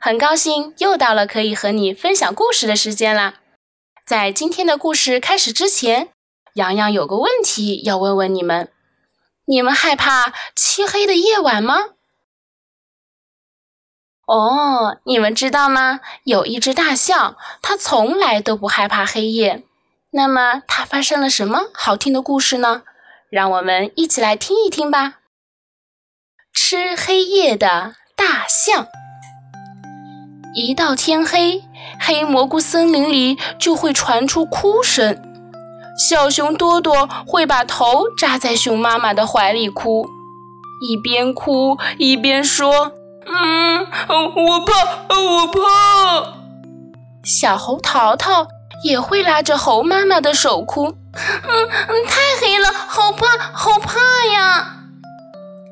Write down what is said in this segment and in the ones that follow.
很高兴又到了可以和你分享故事的时间啦！在今天的故事开始之前，洋洋有个问题要问问你们：你们害怕漆黑的夜晚吗？哦，你们知道吗？有一只大象，它从来都不害怕黑夜。那么，它发生了什么好听的故事呢？让我们一起来听一听吧。吃黑夜的大象。一到天黑，黑蘑菇森林里就会传出哭声。小熊多多会把头扎在熊妈妈的怀里哭，一边哭一边说：“嗯，我怕，我怕。”小猴淘淘也会拉着猴妈妈的手哭：“嗯，太黑了，好怕，好怕呀！”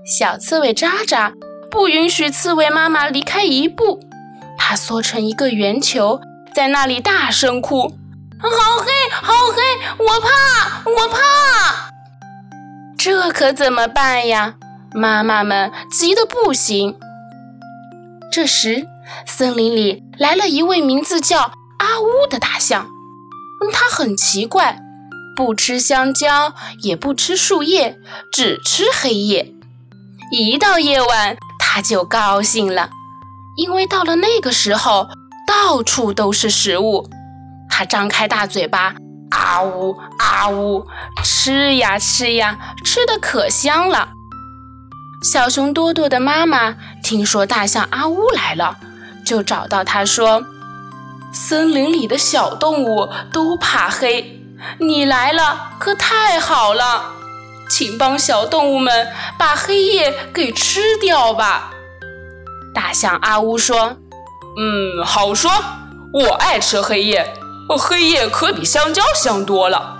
小刺猬渣渣不允许刺猬妈妈离开一步。它缩成一个圆球，在那里大声哭：“好黑，好黑！我怕，我怕！”这可怎么办呀？妈妈们急得不行。这时，森林里来了一位名字叫阿乌的大象。它很奇怪，不吃香蕉，也不吃树叶，只吃黑夜。一到夜晚，它就高兴了。因为到了那个时候，到处都是食物，它张开大嘴巴，啊呜啊呜，吃呀吃呀，吃的可香了。小熊多多的妈妈听说大象阿呜来了，就找到他说：“森林里的小动物都怕黑，你来了可太好了，请帮小动物们把黑夜给吃掉吧。”大象阿乌说：“嗯，好说，我爱吃黑夜，黑夜可比香蕉香多了。”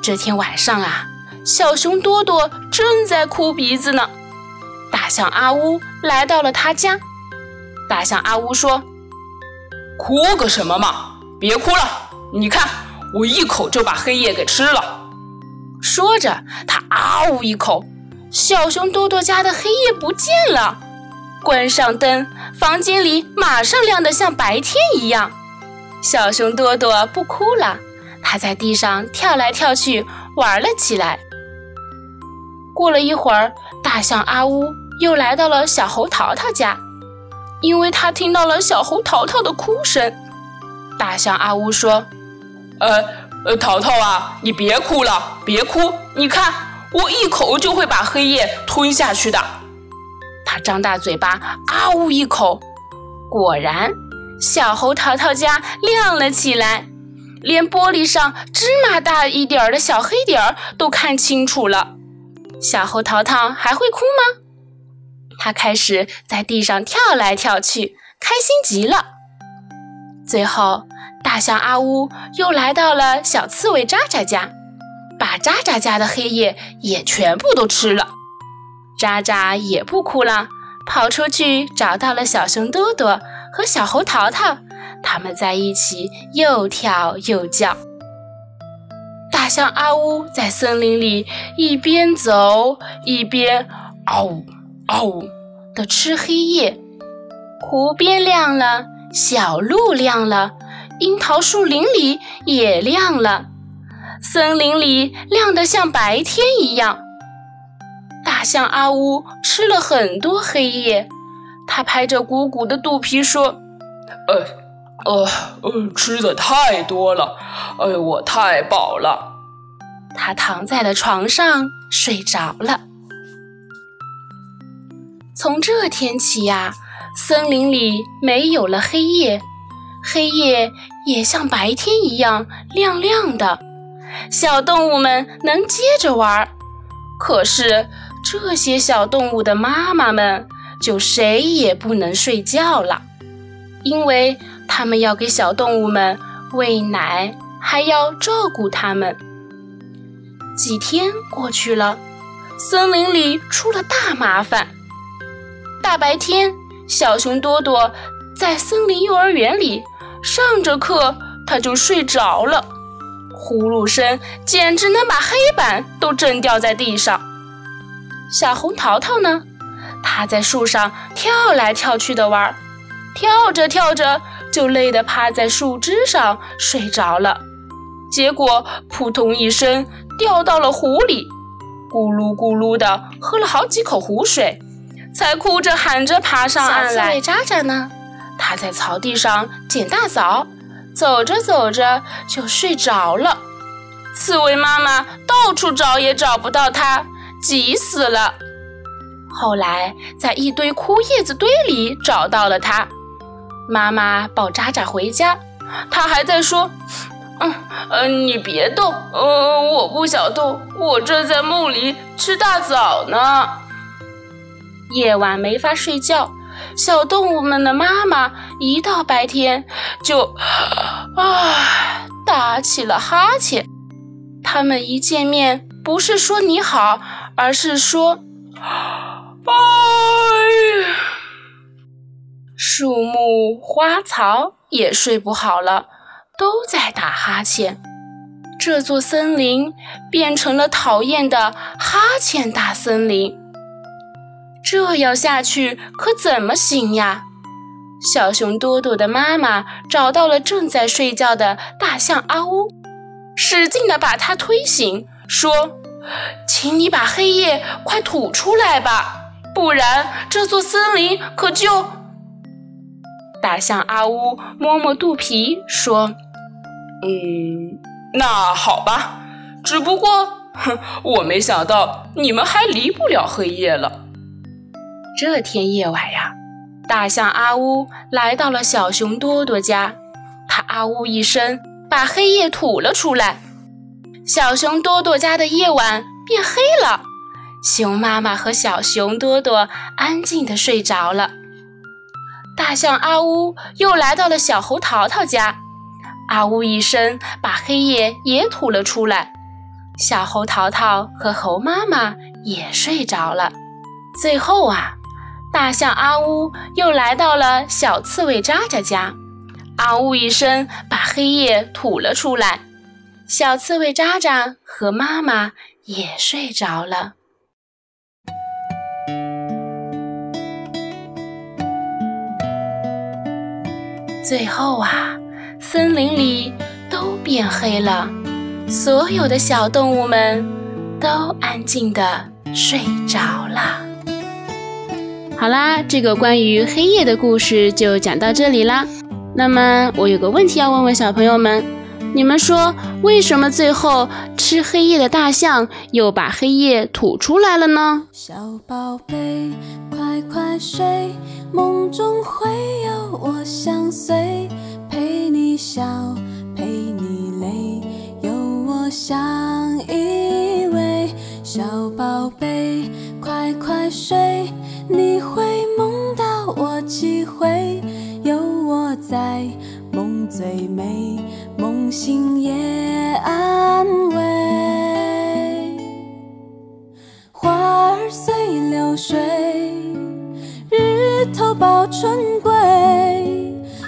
这天晚上啊，小熊多多正在哭鼻子呢。大象阿乌来到了他家。大象阿乌说：“哭个什么嘛，别哭了，你看我一口就把黑夜给吃了。”说着，他啊呜一口，小熊多多家的黑夜不见了。关上灯，房间里马上亮得像白天一样。小熊多多不哭了，它在地上跳来跳去玩了起来。过了一会儿，大象阿乌又来到了小猴淘淘家，因为他听到了小猴淘淘的哭声。大象阿乌说：“呃呃，淘淘啊，你别哭了，别哭，你看我一口就会把黑夜吞下去的。”张大嘴巴，啊呜一口，果然，小猴淘淘家亮了起来，连玻璃上芝麻大一点儿的小黑点儿都看清楚了。小猴淘淘还会哭吗？他开始在地上跳来跳去，开心极了。最后，大象阿呜又来到了小刺猬渣渣家，把渣渣家的黑夜也全部都吃了。渣渣也不哭了，跑出去找到了小熊多多和小猴淘淘，他们在一起又跳又叫。大象阿呜在森林里一边走一边嗷呜嗷呜的吃黑夜。湖边亮了，小路亮了，樱桃树林里也亮了，森林里亮得像白天一样。大象阿乌吃了很多黑夜，他拍着鼓鼓的肚皮说：“呃，呃，呃，吃的太多了，哎，我太饱了。”他躺在了床上睡着了。从这天起呀，森林里没有了黑夜，黑夜也像白天一样亮亮的，小动物们能接着玩。可是。这些小动物的妈妈们就谁也不能睡觉了，因为他们要给小动物们喂奶，还要照顾它们。几天过去了，森林里出了大麻烦。大白天，小熊多多在森林幼儿园里上着课，他就睡着了，呼噜声简直能把黑板都震掉在地上。小红桃桃呢，它在树上跳来跳去的玩，跳着跳着就累得趴在树枝上睡着了，结果扑通一声掉到了湖里，咕噜咕噜的喝了好几口湖水。才哭着喊着爬上岸来。小刺猬渣渣呢？它在草地上捡大枣，走着走着就睡着了。刺猬妈妈到处找也找不到它，急死了。后来在一堆枯叶子堆里找到了它。妈妈抱渣渣回家，它还在说：“嗯嗯，你别动，嗯，我不想动，我正在梦里吃大枣呢。”夜晚没法睡觉，小动物们的妈妈一到白天就啊打起了哈欠。他们一见面不是说你好，而是说拜。树木花草也睡不好了，都在打哈欠。这座森林变成了讨厌的哈欠大森林。这样下去可怎么行呀？小熊多多的妈妈找到了正在睡觉的大象阿乌，使劲的把它推醒，说：“请你把黑夜快吐出来吧，不然这座森林可就……”大象阿乌摸摸肚皮说：“嗯，那好吧，只不过，哼，我没想到你们还离不了黑夜了。”这天夜晚呀，大象阿乌来到了小熊多多家，他啊呜一声，把黑夜吐了出来。小熊多多家的夜晚变黑了，熊妈妈和小熊多多安静地睡着了。大象阿呜又来到了小猴淘淘家，啊呜一声，把黑夜也吐了出来。小猴淘淘和猴妈妈也睡着了。最后啊。大象阿呜又来到了小刺猬渣渣家，啊呜一声，把黑夜吐了出来。小刺猬渣渣和妈妈也睡着了。最后啊，森林里都变黑了，所有的小动物们都安静的睡着了。好啦，这个关于黑夜的故事就讲到这里啦。那么我有个问题要问问小朋友们，你们说为什么最后吃黑夜的大象又把黑夜吐出来了呢？小宝贝，快快睡，梦中会有我相随，陪你笑，陪你泪，有我相依偎。小宝贝，快快睡。梦醒也安慰。花儿随流水，日头抱春归。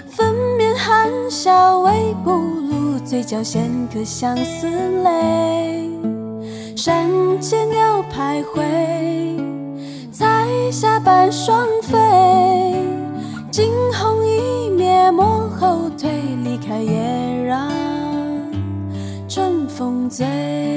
粉面含笑微不露，嘴角衔颗相思泪。山间鸟徘徊。彩霞伴双飞，惊鸿醉。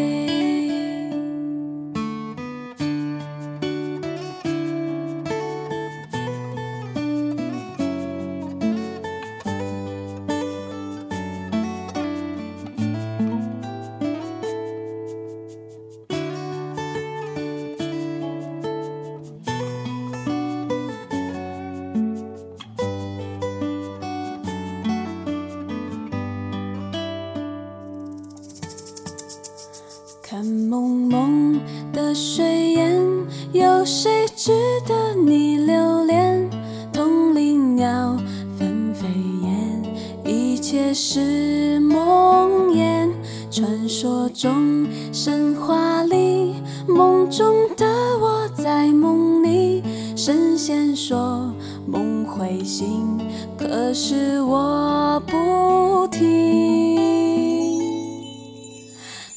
是梦魇，传说中、神话里，梦中的我在梦里，神仙说梦会醒，可是我不听。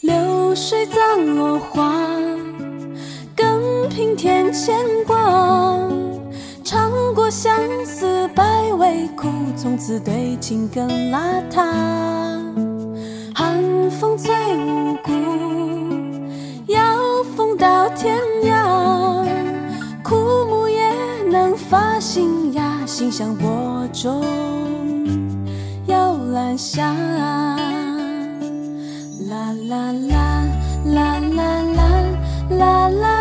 流水葬落花，更平添牵挂。尝过相思百味苦，从此对情更邋遢。寒风最无辜，要风到天涯。枯木也能发新芽，心像播种摇篮下。啦啦啦啦啦啦啦啦。